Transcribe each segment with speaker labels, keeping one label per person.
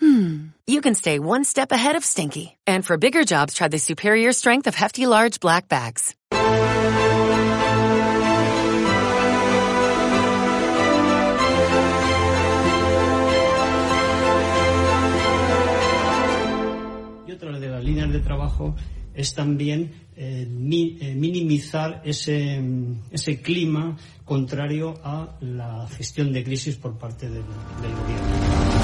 Speaker 1: hmm, you can stay one step ahead of stinky. And for bigger jobs, try the superior strength of Hefty Large Black Bags.
Speaker 2: Y otra de las líneas de trabajo es también eh, mi, eh, minimizar ese, ese clima contrario a la gestión de crisis por parte del, del gobierno.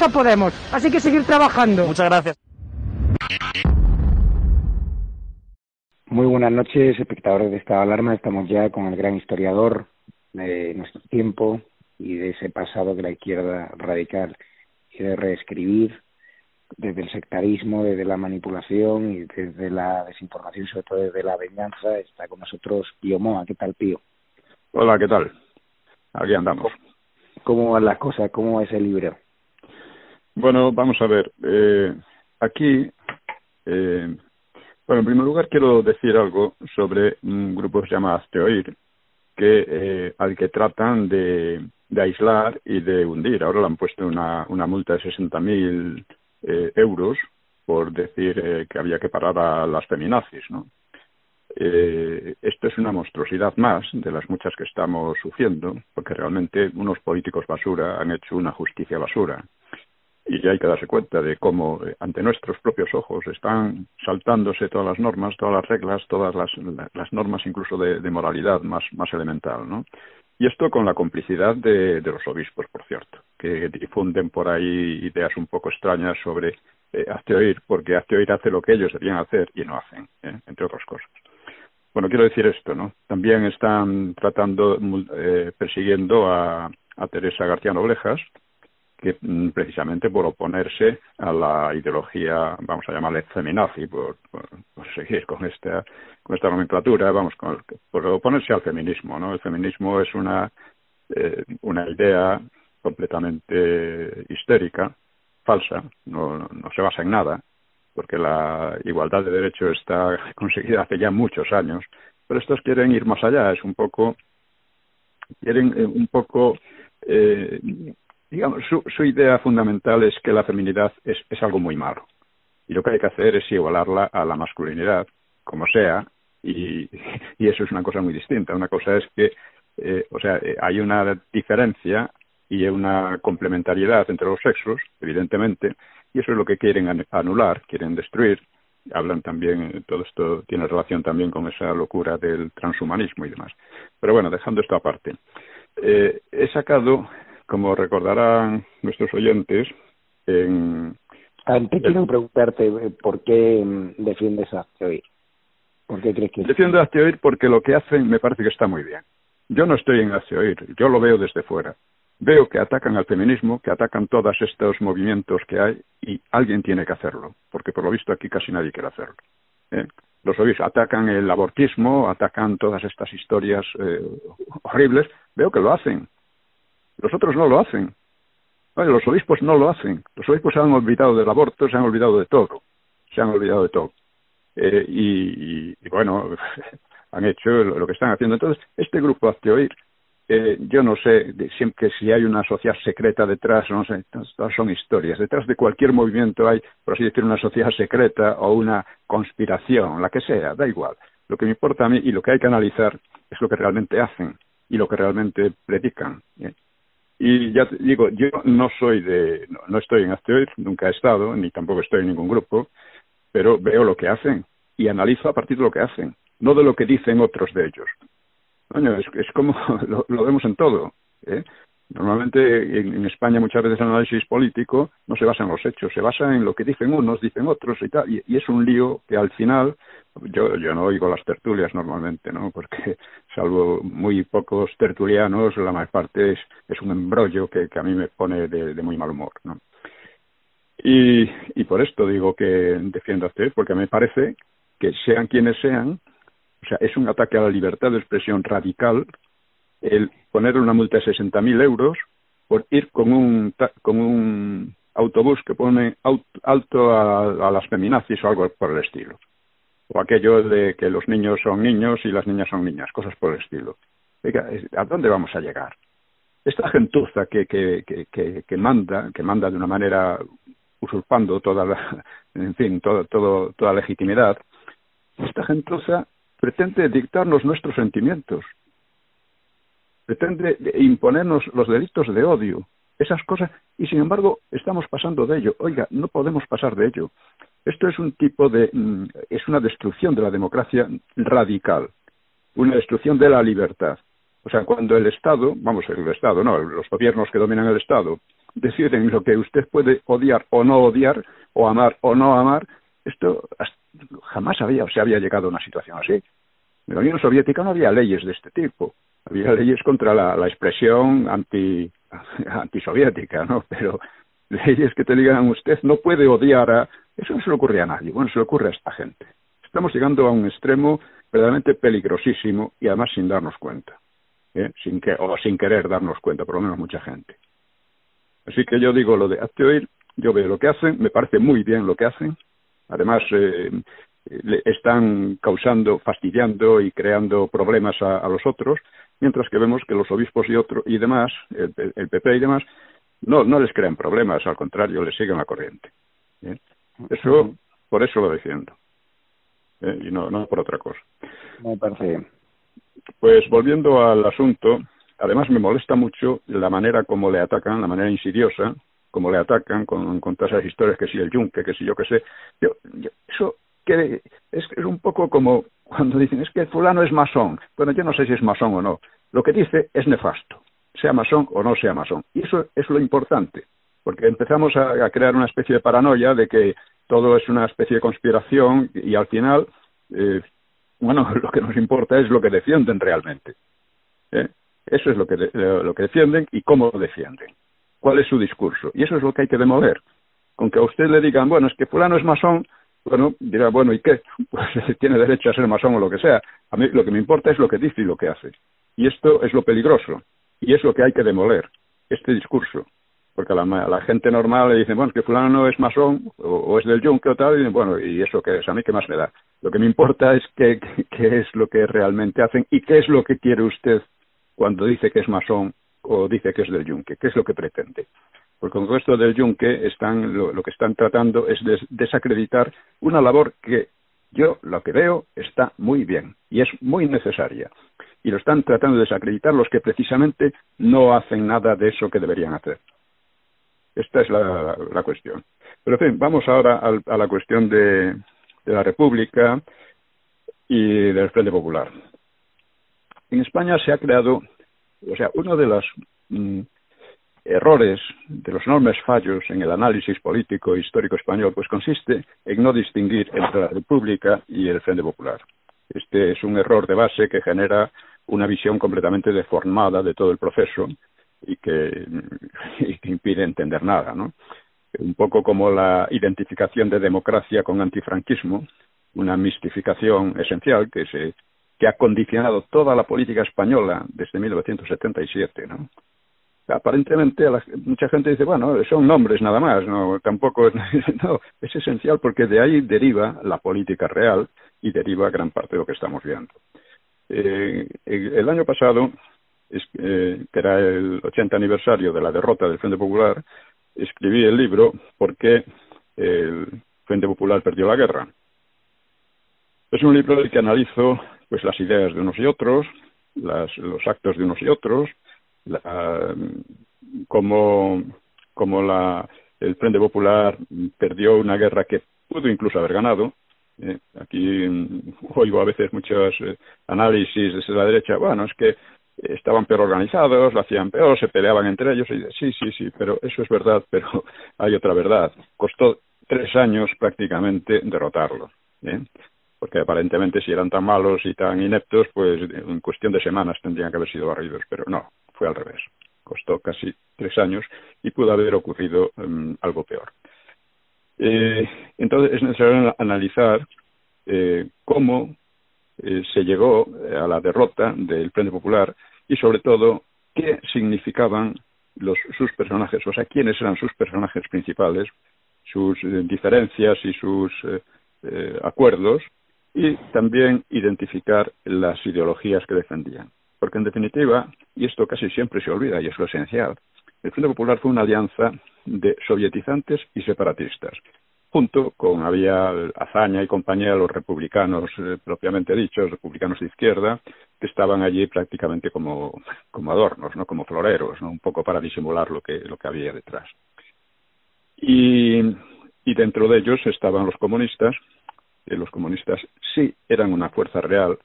Speaker 3: Le molesta mucho a Podemos, así que seguir trabajando.
Speaker 4: Muchas gracias.
Speaker 5: Muy buenas noches, espectadores de Estado de Alarma. Estamos ya con el gran historiador de nuestro tiempo y de ese pasado que la izquierda radical quiere reescribir desde el sectarismo, desde la manipulación y desde la desinformación, sobre todo desde la venganza. Está con nosotros Pío Moa. ¿Qué tal, Pío?
Speaker 6: Hola, ¿qué tal? Aquí andamos.
Speaker 5: ¿Cómo van las cosas? ¿Cómo es el libro?
Speaker 6: Bueno, vamos a ver. Eh, aquí, eh, bueno, en primer lugar quiero decir algo sobre un grupo que se llama Asteoir, que, eh, al que tratan de, de aislar y de hundir. Ahora le han puesto una, una multa de 60.000 eh, euros por decir eh, que había que parar a las feminazis, ¿no? Eh, esto es una monstruosidad más de las muchas que estamos sufriendo, porque realmente unos políticos basura han hecho una justicia basura. Y ya hay que darse cuenta de cómo eh, ante nuestros propios ojos están saltándose todas las normas, todas las reglas, todas las, las normas incluso de, moralidad más, más elemental, ¿no? Y esto con la complicidad de, de los obispos, por cierto, que difunden por ahí ideas un poco extrañas sobre eh, hazte oír, porque hazte oír hace lo que ellos debían hacer y no hacen, ¿eh? entre otras cosas. bueno, quiero decir esto, ¿no? También están tratando, eh, persiguiendo a, a Teresa García Noblejas, que mm, precisamente por oponerse a la ideología, vamos a llamarle feminazi, por, seguir con esta, con esta nomenclatura, vamos, por oponerse al feminismo, ¿no? El feminismo es una, eh, una idea completamente histérica, falsa, no, no se basa en nada, porque la igualdad de derechos está conseguida hace ya muchos años, pero estos quieren ir más allá, es un poco, quieren eh, un poco eh, digamos, su, su, idea fundamental es que la feminidad es, es, algo muy malo. Y lo que hay que hacer es igualarla a la masculinidad, como sea, y, y eso es una cosa muy distinta. Una cosa es que, eh, o sea, eh, hay una diferencia y una complementariedad entre los sexos, evidentemente, y eso es lo que quieren anular, quieren destruir. Hablan también, eh, todo esto tiene relación también con esa locura del transhumanismo y demás. Pero bueno, dejando esto aparte. Eh, he sacado como recordarán nuestros oyentes, en...
Speaker 5: Antes quiero preguntarte eh, por qué mm, defiendes a Azteoir. ¿Por qué crees que...?
Speaker 6: Defiendo a Azteoir porque lo que hacen me parece que está muy bien. Yo no estoy en Azteoir, yo lo veo desde fuera. Veo que atacan al feminismo, que atacan todos estos movimientos que hay y alguien tiene que hacerlo, porque por lo visto aquí casi nadie quiere hacerlo. ¿eh? Los obispos atacan el abortismo, atacan todas estas historias eh, horribles. Veo que lo hacen, los otros no lo hacen. los obispos no lo hacen. Los obispos se han olvidado del aborto, se han olvidado de todo. Se han olvidado de todo. Eh, y, bueno, han hecho lo, que están haciendo. Entonces, este grupo Acteoir, eh, yo no sé siempre si hay una sociedad secreta detrás, no sé, todas son historias. Detrás de cualquier movimiento hay, por así decir, una sociedad secreta o una conspiración, la que sea, da igual. Lo que me importa a mí y lo que hay que analizar es lo que realmente hacen y lo que realmente predican. Y ya te digo, yo no soy de, no, estoy en Asteroid, nunca he estado, ni tampoco estoy en ningún grupo, pero veo lo que hacen y analizo a partir de lo que hacen, no de lo que dicen otros de ellos. Coño, es, es como lo, lo vemos en todo. ¿eh? Normalmente en, España muchas veces el análisis político no se basa en los hechos, se basa en lo que dicen unos, dicen otros y tal, y, es un lío que al final, yo, no oigo las tertulias normalmente, ¿no? Porque salvo muy pocos tertulianos, la mayor parte es, un embrollo que, a mí me pone de, de muy mal humor, ¿no? Y, y por esto digo que defiendo a usted, porque me parece que sean quienes sean, o sea, es un ataque a la libertad de expresión radical el poner una multa de 60.000 euros por ir con un, con un autobús que pone alto a, las feminazis o algo por el estilo. O aquello de que los niños son niños y las niñas son niñas, cosas por el estilo. ¿a dónde vamos a llegar? Esta gentuza que, que, que, que, manda, que manda de una manera usurpando toda la, en fin, todo, todo, toda legitimidad, esta gentuza pretende dictarnos nuestros sentimientos, pretende imponernos los delitos de odio, esas cosas, y sin embargo estamos pasando de ello. Oiga, no podemos pasar de ello. Esto es un tipo de, mm, es una destrucción de la democracia radical, una destrucción de la libertad. O sea, cuando el Estado, vamos, el Estado, no, los gobiernos que dominan el Estado, deciden lo que usted puede odiar o no odiar, o amar o no amar, esto jamás había, se había llegado a una situación así. En la Unión Soviética no había leyes de este tipo había leyes contra la, la expresión anti, antisoviética, ¿no? Pero leyes que te digan usted no puede odiar a... Eso no se le ocurre a nadie, bueno, se le ocurre a esta gente. Estamos llegando a un extremo verdaderamente peligrosísimo y además sin darnos cuenta, ¿eh? sin que, o sin querer darnos cuenta, por lo menos mucha gente. Así que yo digo lo de hazte oír, yo veo lo que hacen, me parece muy bien lo que hacen. Además, eh, están causando, fastidiando y creando problemas a, los otros, mientras que vemos que los obispos y otro, y demás, el, el PP y demás, no, no les crean problemas, al contrario, les siguen la corriente. ¿eh? Eso, por eso lo defiendo. ¿eh? Y no, no por otra cosa.
Speaker 5: Me parece bien.
Speaker 6: Pues volviendo al asunto, además me molesta mucho la manera como le atacan, la manera insidiosa, como le atacan con, con todas esas historias que si el yunque, que si yo qué sé. Yo, yo, eso que es, es un poco como cuando dicen es que fulano es masón. Bueno, yo no sé si es masón o no. Lo que dice es nefasto, sea masón o no sea masón. Y eso es lo importante, porque empezamos a, crear una especie de paranoia de que todo es una especie de conspiración y al final, eh, bueno, lo que nos importa es lo que defienden realmente. ¿eh? Eso es lo que, lo que defienden y cómo lo defienden. ¿Cuál es su discurso? Y eso es lo que hay que demoler. Con que a usted le digan, bueno, es que fulano es masón, bueno, dirá, bueno, ¿y qué? Pues tiene derecho a ser masón o lo que sea. A mí lo que me importa es lo que dice y lo que hace. Y esto es lo peligroso. Y es lo que hay que demoler, este discurso. Porque a la, gente normal le dicen, bueno, que fulano no es masón o, es del yunque o tal, y bueno, ¿y eso qué es? ¿A mí qué más me da? Lo que me importa es qué es lo que realmente hacen y qué es lo que quiere usted cuando dice que es masón o dice que es del yunque, qué es lo que pretende. Porque con esto del yunque están, lo, que están tratando es de desacreditar una labor que yo lo que veo está muy bien y es muy necesaria. Y lo están tratando de desacreditar los que precisamente no hacen nada de eso que deberían hacer. Esta es la, cuestión. Pero en fin, vamos ahora a, la cuestión de, la República y del Frente Popular. En España se ha creado, o sea, uno de los mm, errores, de los enormes fallos en el análisis político e histórico español, pues consiste en no distinguir entre la República y el Frente Popular. Este es un error de base que genera una visión completamente deformada de todo el proceso y que, impide entender nada. Un poco como la identificación de democracia con antifranquismo, una mistificación esencial que se que ha condicionado toda la política española desde 1977, ¿no? Aparentemente mucha gente dice, bueno, son nombres nada más, no, tampoco es, no, es esencial porque de ahí deriva la política real y deriva gran parte de lo que estamos viendo. Eh, el año pasado, eh, que era el 80 aniversario de la derrota del Frente Popular, escribí el libro ¿Por qué el Frente Popular perdió la guerra? Es un libro en el que analizo pues las ideas de unos y otros, las, los actos de unos y otros, la, como, como la, el Frente Popular perdió una guerra que pudo incluso haber ganado, eh, aquí oigo a veces muchos eh, análisis desde la derecha, bueno, es que estaban peor organizados, lo hacían peor, se peleaban entre ellos. Y, sí, sí, sí, pero eso es verdad, pero hay otra verdad. Costó tres años prácticamente derrotarlo. ¿eh? Porque aparentemente si eran tan malos y tan ineptos, pues en cuestión de semanas tendrían que haber sido barridos, pero no, fue al revés. Costó casi tres años y pudo haber ocurrido em, algo peor. Eh, entonces es necesario analizar eh, cómo eh, se llegó a la derrota del Frente Popular y sobre todo qué significaban sus personajes, o sea, quiénes eran sus personajes principales, sus diferencias y sus acuerdos y también identificar las ideologías que defendían. Porque en definitiva, y esto casi siempre se olvida y es lo esencial, el Frente Popular fue una alianza de sovietizantes y separatistas, junto con había Azaña y compañía, los republicanos eh, propiamente dichos, republicanos de izquierda, que estaban allí prácticamente como, como adornos, no como floreros, ¿no? un poco para disimular lo que, lo que había detrás. Y, y dentro de ellos estaban los comunistas, y los comunistas sí eran una fuerza real,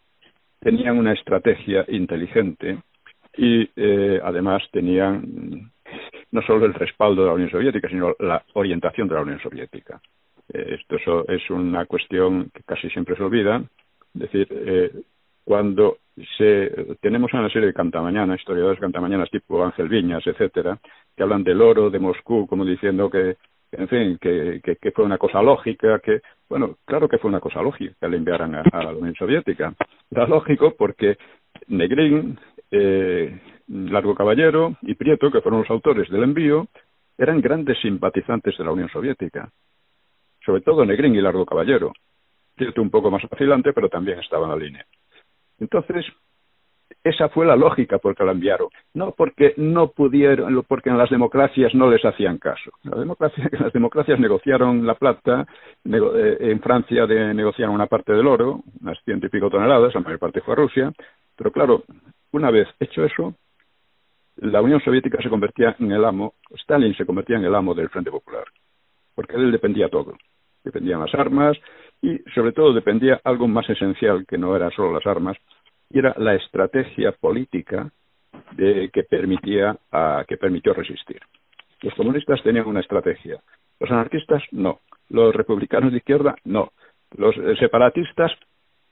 Speaker 6: tenían una estrategia inteligente y eh, además tenían no solo el respaldo de la Unión Soviética, sino la orientación de la Unión Soviética. Eh, esto es una cuestión que casi siempre se olvida. Es decir, eh, cuando se, tenemos una serie de cantamañanas, historiadores cantamañanas tipo Ángel Viñas, etcétera, que hablan del oro de Moscú como diciendo que, en fin, que, que, fue una cosa lógica, que, bueno, claro que fue una cosa lógica que le enviaran a, la Unión Soviética. Era lógico porque Negrín, eh, Largo Caballero y Prieto, que fueron los autores del envío, eran grandes simpatizantes de la Unión Soviética. Sobre todo Negrín y Largo Caballero. Prieto un poco más vacilante, pero también estaba en la línea. Entonces, esa fue la lógica por la enviaron. No porque no pudieron, porque en las democracias no les hacían caso. Las democracias negociaron la plata, eh, en Francia negociaron una parte del oro, unas ciento y pico toneladas, la mayor parte fue a Rusia, pero claro, una vez hecho eso, la Unión Soviética se convertía en el amo, Stalin se convertía en el amo del Frente Popular, porque él dependía todo. Dependían las armas y sobre todo dependía algo más esencial que no eran solo las armas, y era la estrategia política de, que permitía que permitió resistir. Los comunistas tenían una estrategia, los anarquistas no, los republicanos de izquierda no, los separatistas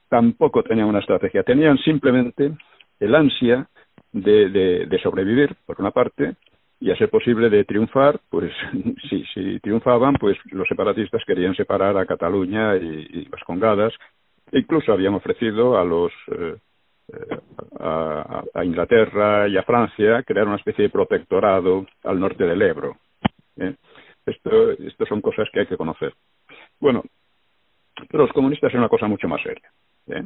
Speaker 6: tampoco tenían una estrategia, tenían simplemente el ansia de, de, sobrevivir, por una parte, y a ser posible de triunfar, pues si, si triunfaban, pues los separatistas querían separar a Cataluña y, las Congadas, e incluso habían ofrecido a los eh, a, Inglaterra y a Francia crear una especie de protectorado al norte del Ebro. ¿eh? Esto, esto son cosas que hay que conocer. Bueno, pero los comunistas es una cosa mucho más seria. ¿eh?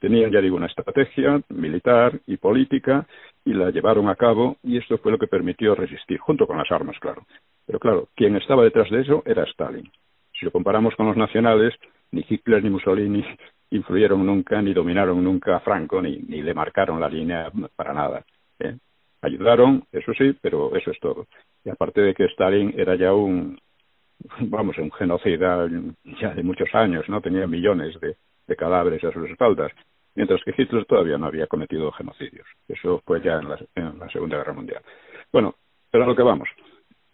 Speaker 6: Tenían, ya digo, una estrategia militar y política y la llevaron a cabo y esto fue lo que permitió resistir, junto con las armas, claro. Pero claro, quien estaba detrás de eso era Stalin. Si lo comparamos con los nacionales, ni Hitler ni Mussolini influyeron nunca, ni dominaron nunca a Franco, ni, ni le marcaron la línea para nada. ¿eh? Ayudaron, eso sí, pero eso es todo. Y aparte de que Stalin era ya un, vamos, un genocida ya de muchos años, ¿no? Tenía millones de, de cadáveres a sus espaldas, mientras que Hitler todavía no había cometido genocidios. Eso fue ya en la, en la Segunda Guerra Mundial. Bueno, pero a lo que vamos.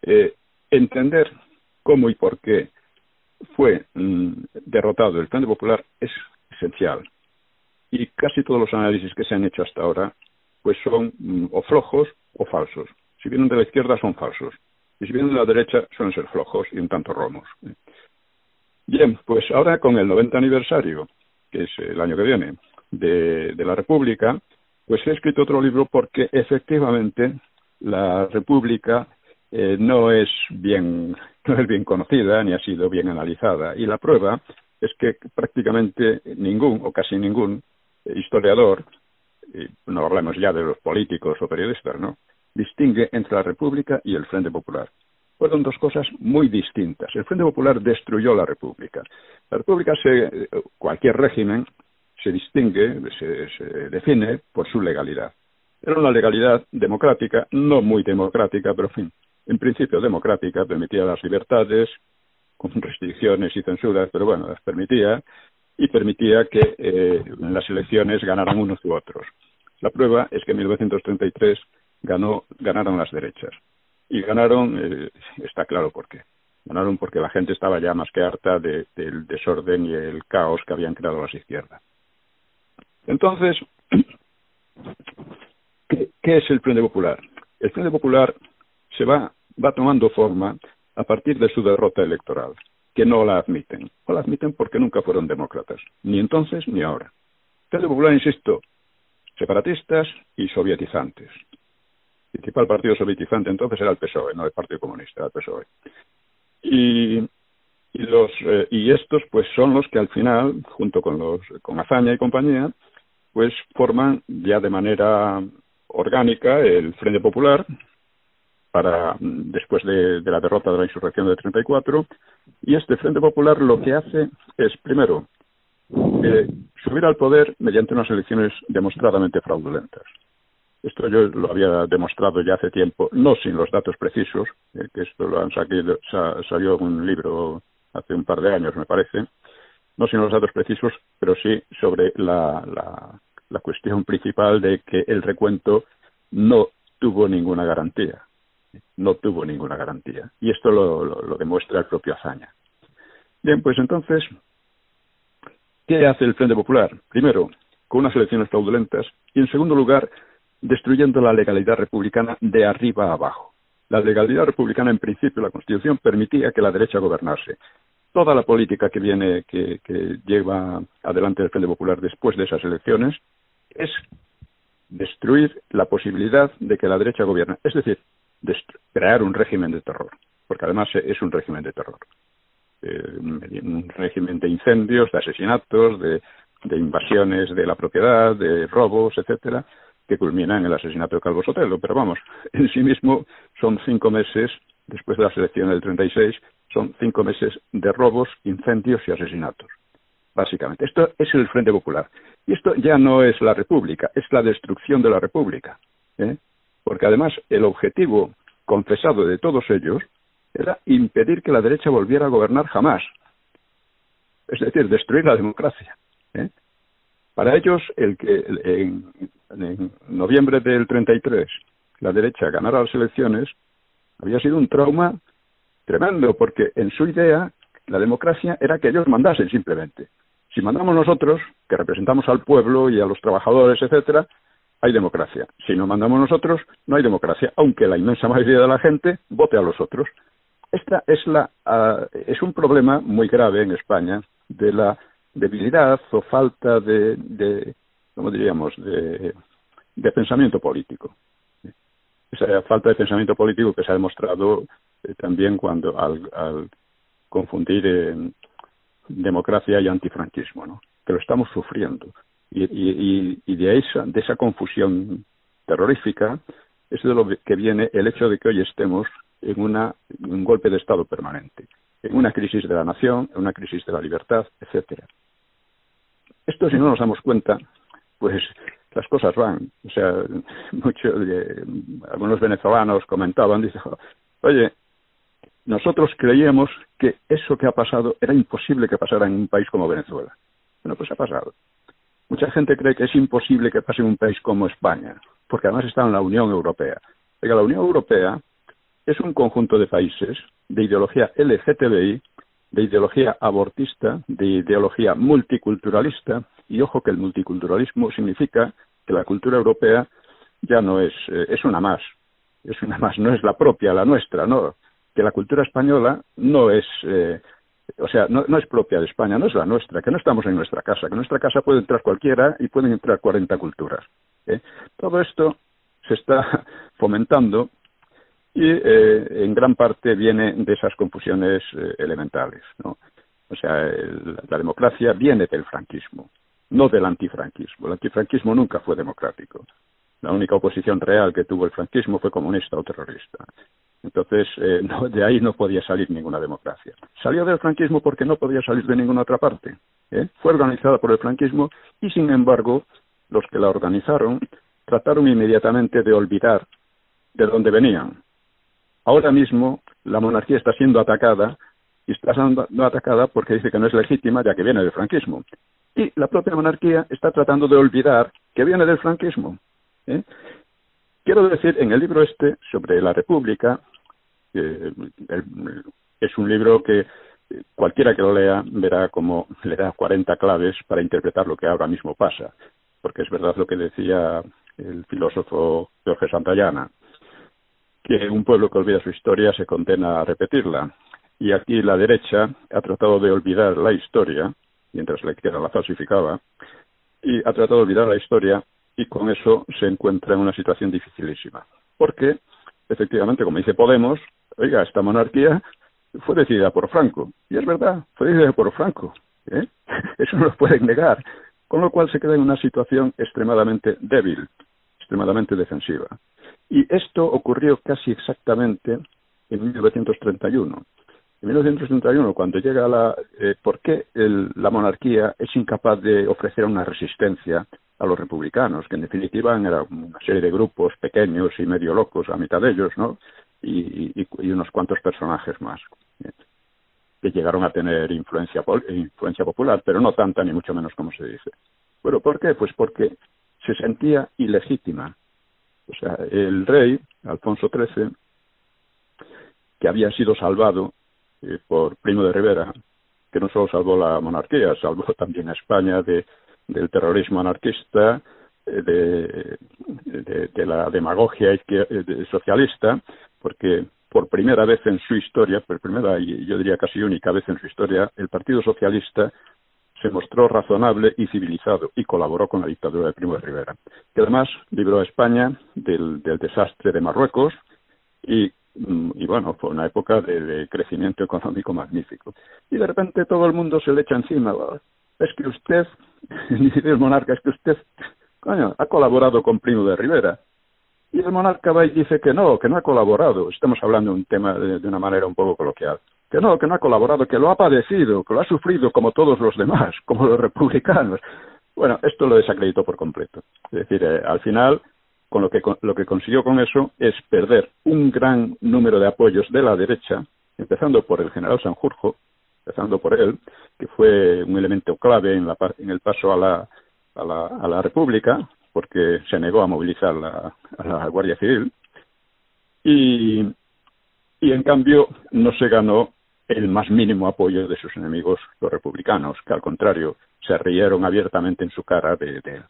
Speaker 6: Eh, entender cómo y por qué fue mm, derrotado el Frente Popular es esencial. Y casi todos los análisis que se han hecho hasta ahora pues son mm, o flojos o falsos. Si vienen de la izquierda son falsos. Y si vienen de la derecha suelen ser flojos y un tanto romos. Bien, pues ahora con el 90 aniversario, que es el año que viene, de, la República, pues he escrito otro libro porque efectivamente la República eh, no es bien no es bien conocida ni ha sido bien analizada y la prueba es que prácticamente ningún o casi ningún historiador, y no hablamos ya de los políticos o periodistas, ¿no? distingue entre la República y el Frente Popular. Fueron dos cosas muy distintas. El Frente Popular destruyó la República. La República, se, cualquier régimen, se distingue, se, se define por su legalidad. Era una legalidad democrática, no muy democrática, pero en fin, en principio democrática, permitía las libertades, con restricciones y censuras, pero bueno, las permitía y permitía que eh, en las elecciones ganaran unos u otros. La prueba es que en 1933 ganó, ganaron las derechas. Y ganaron, eh, está claro por qué. Ganaron porque la gente estaba ya más que harta de, del desorden y el caos que habían creado las izquierdas. Entonces, ¿qué, qué es el Frente Popular? El Frente Popular se va, va tomando forma a partir de su derrota electoral, que no la admiten. No la admiten porque nunca fueron demócratas, ni entonces ni ahora. Frente Popular, insisto, separatistas y sovietizantes. El principal partido sovietizante entonces era el PSOE, no el Partido Comunista, el PSOE. Y, y, los, eh, y estos pues son los que al final, junto con, los, con Azaña y compañía, pues forman ya de manera orgánica el Frente Popular, para después de, la derrota de la insurrección del 34 y este Frente Popular lo que hace es primero eh, subir al poder mediante unas elecciones demostradamente fraudulentas. Esto yo lo había demostrado ya hace tiempo, no sin los datos precisos, eh, que esto lo han salido, salió un libro hace un par de años, me parece, no sin los datos precisos, pero sí sobre la, la, la cuestión principal de que el recuento no tuvo ninguna garantía no tuvo ninguna garantía. Y esto lo, demuestra el propio Azaña. Bien, pues entonces, ¿qué hace el Frente Popular? Primero, con unas elecciones fraudulentas y, en segundo lugar, destruyendo la legalidad republicana de arriba a abajo. La legalidad republicana, en principio, la Constitución permitía que la derecha gobernase. Toda la política que viene, que, que lleva adelante el Frente Popular después de esas elecciones, es destruir la posibilidad de que la derecha gobierne. Es decir, crear un régimen de terror, porque además es un régimen de terror. Eh, un régimen de incendios, de asesinatos, de, de, invasiones de la propiedad, de robos, etcétera, que culminan en el asesinato de Calvo Sotelo. Pero vamos, en sí mismo son cinco meses, después de la selección del 36, son cinco meses de robos, incendios y asesinatos. Básicamente. Esto es el Frente Popular. Y esto ya no es la República, es la destrucción de la República. ¿eh? Porque además el objetivo confesado de todos ellos era impedir que la derecha volviera a gobernar jamás, es decir, destruir la democracia. ¿eh? Para ellos, el que en, en noviembre del 33 la derecha ganara las elecciones había sido un trauma tremendo, porque en su idea la democracia era que ellos mandasen simplemente. Si mandamos nosotros, que representamos al pueblo y a los trabajadores, etcétera, hay democracia. Si no mandamos nosotros, no hay democracia, aunque la inmensa mayoría de la gente vote a los otros. Esta es la uh, es un problema muy grave en España de la debilidad o falta de, de ¿cómo diríamos?, de, de pensamiento político. Esa falta de pensamiento político que se ha demostrado eh, también cuando al, al confundir democracia y antifranquismo, ¿no? que lo estamos sufriendo. Y, y, de, esa, de esa confusión terrorífica es de lo que viene el hecho de que hoy estemos en, una, un golpe de Estado permanente, en una crisis de la nación, en una crisis de la libertad, etcétera. Esto, si no nos damos cuenta, pues las cosas van. O sea, muchos, algunos venezolanos comentaban, oye, nosotros creíamos que eso que ha pasado era imposible que pasara en un país como Venezuela. Bueno, pues ha pasado. Mucha gente cree que es imposible que pase en un país como España, porque además está en la Unión Europea. Oiga, la Unión Europea es un conjunto de países de ideología LGTBI, de ideología abortista, de ideología multiculturalista, y ojo que el multiculturalismo significa que la cultura europea ya no es, eh, es una más, es una más, no es la propia, la nuestra, no, que la cultura española no es, eh, o sea, no, es propia de España, no es la nuestra, que no estamos en nuestra casa, que en nuestra casa puede entrar cualquiera y pueden entrar 40 culturas. ¿eh? Todo esto se está fomentando y eh, en gran parte viene de esas confusiones eh, elementales. ¿no? O sea, el, la democracia viene del franquismo, no del antifranquismo. El antifranquismo nunca fue democrático. La única oposición real que tuvo el franquismo fue comunista o terrorista. Entonces, eh, de ahí no podía salir ninguna democracia. Salió del franquismo porque no podía salir de ninguna otra parte. ¿eh? Fue organizada por el franquismo y, sin embargo, los que la organizaron trataron inmediatamente de olvidar de dónde venían. Ahora mismo la monarquía está siendo atacada y está siendo atacada porque dice que no es legítima ya que viene del franquismo. Y la propia monarquía está tratando de olvidar que viene del franquismo. ¿Eh? Quiero decir, en el libro este sobre la República, es un libro que cualquiera que lo lea verá como le da 40 claves para interpretar lo que ahora mismo pasa, porque es verdad lo que decía el filósofo Jorge Santayana, que un pueblo que olvida su historia se condena a repetirla. Y aquí la derecha ha tratado de olvidar la historia, mientras la izquierda la falsificaba, y ha tratado de olvidar la historia y con eso se encuentra en una situación dificilísima. Porque, efectivamente, como dice Podemos, oiga, esta monarquía fue decidida por Franco. Y es verdad, fue decidida por Franco. ¿eh? Eso no lo pueden negar. Con lo cual se queda en una situación extremadamente débil, extremadamente defensiva. Y esto ocurrió casi exactamente en 1931. En 1931, cuando llega la... Eh, ¿Por qué el, la monarquía es incapaz de ofrecer una resistencia a los republicanos, que en definitiva eran una serie de grupos pequeños y medio locos, a mitad de ellos, ¿no? Y, y, y unos cuantos personajes más ¿eh? que llegaron a tener influencia, influencia popular, pero no tanta ni mucho menos como se dice. Bueno, ¿por qué? Pues porque se sentía ilegítima. O sea, el rey, Alfonso XIII, que había sido salvado eh, por Primo de Rivera, que no solo salvó la monarquía, salvó también a España de del terrorismo anarquista, eh, de, la demagogia eh, socialista, porque por primera vez en su historia, por primera y yo diría casi única vez en su historia, el Partido Socialista se mostró razonable y civilizado y colaboró con la dictadura de Primo de Rivera, que además libró a España del, desastre de Marruecos y, mm, y bueno, fue una época de, de, crecimiento económico magnífico. Y de repente todo el mundo se le echa encima, es que usted, dice el monarca, es que usted, coño, ha colaborado con Primo de Rivera. Y el monarca va y dice que no, que no ha colaborado. Estamos hablando de un tema de, una manera un poco coloquial. Que no, que no ha colaborado, que lo ha padecido, que lo ha sufrido como todos los demás, como los republicanos. Bueno, esto lo desacreditó por completo. Es decir, eh, al final, con lo que, con, lo que consiguió con eso es perder un gran número de apoyos de la derecha, empezando por el general Sanjurjo, empezando por él, que fue un elemento clave en, la, en el paso a la, a la, a la República, porque se negó a movilizar la, a la Guardia Civil, y, y en cambio no se ganó el más mínimo apoyo de sus enemigos, los republicanos, que al contrario se rieron abiertamente en su cara de, de él.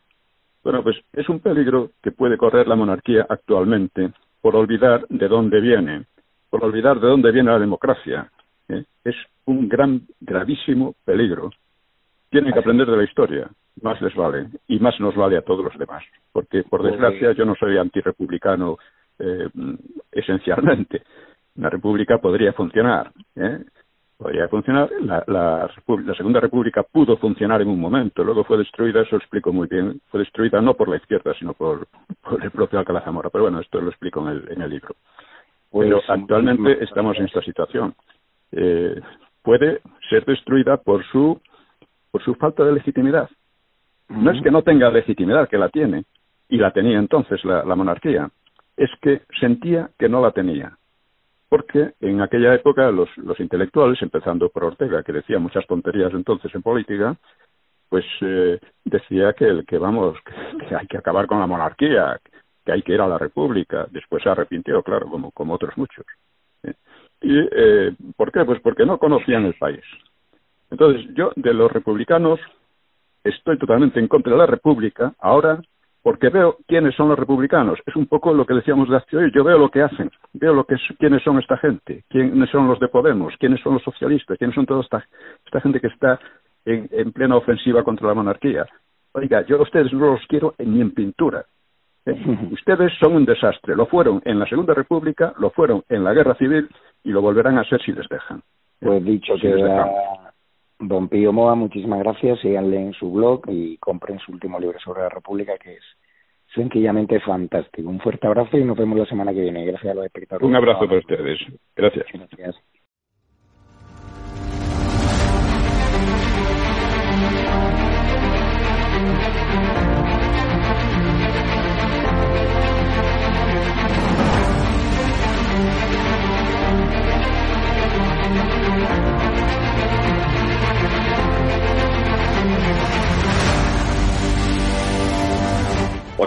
Speaker 6: Bueno, pues es un peligro que puede correr la monarquía actualmente por olvidar de dónde viene, por olvidar de dónde viene la democracia. ¿Eh? Es un gran, gravísimo peligro. Tienen que aprender de la historia, más les vale, y más nos vale a todos los demás, porque por desgracia yo no soy antirepublicano eh, esencialmente. Una república podría funcionar, ¿eh? podría funcionar. La, la, la, Segunda República pudo funcionar en un momento, luego fue destruida, eso lo explico muy bien, fue destruida no por la izquierda, sino por, por el propio Alcalá Zamora. Pero bueno, esto lo explico en el, en el libro. Pues, Pero actualmente estamos en esta situación. Eh, puede ser destruida por su, por su falta de legitimidad. No es que no tenga legitimidad, que la tiene, y la tenía entonces la, la monarquía, es que sentía que no la tenía porque en aquella época los, los intelectuales, empezando por Ortega, que decía muchas tonterías entonces en política, pues eh, decía que, que vamos, que, hay que acabar con la monarquía, que hay que ir a la república. Después se arrepintió, claro, como, como otros muchos. ¿eh? ¿Y eh, por qué? Pues porque no conocían el país. Entonces, yo de los republicanos estoy totalmente en contra de la república. Ahora porque veo quiénes son los republicanos. Es un poco lo que decíamos de hace hoy. Yo veo lo que hacen, veo lo que es, quiénes son esta gente, quiénes son los de Podemos, quiénes son los socialistas, quiénes son toda esta, esta gente que está en, en, plena ofensiva contra la monarquía. Oiga, yo a ustedes no los quiero ni en pintura. ¿Eh? Ustedes son un desastre. Lo fueron en la Segunda República, lo fueron en la Guerra Civil y lo volverán a ser si les dejan.
Speaker 5: Pues dicho
Speaker 6: Si
Speaker 5: que
Speaker 6: dejamos.
Speaker 5: Don Pío Moa, muchísimas gracias. Síganle en su blog y compren su último libro sobre la República, que es sencillamente fantástico. Un fuerte abrazo y nos vemos la semana que viene. Gracias a los espectadores.
Speaker 6: Un abrazo para ustedes. Gracias.
Speaker 5: Gracias.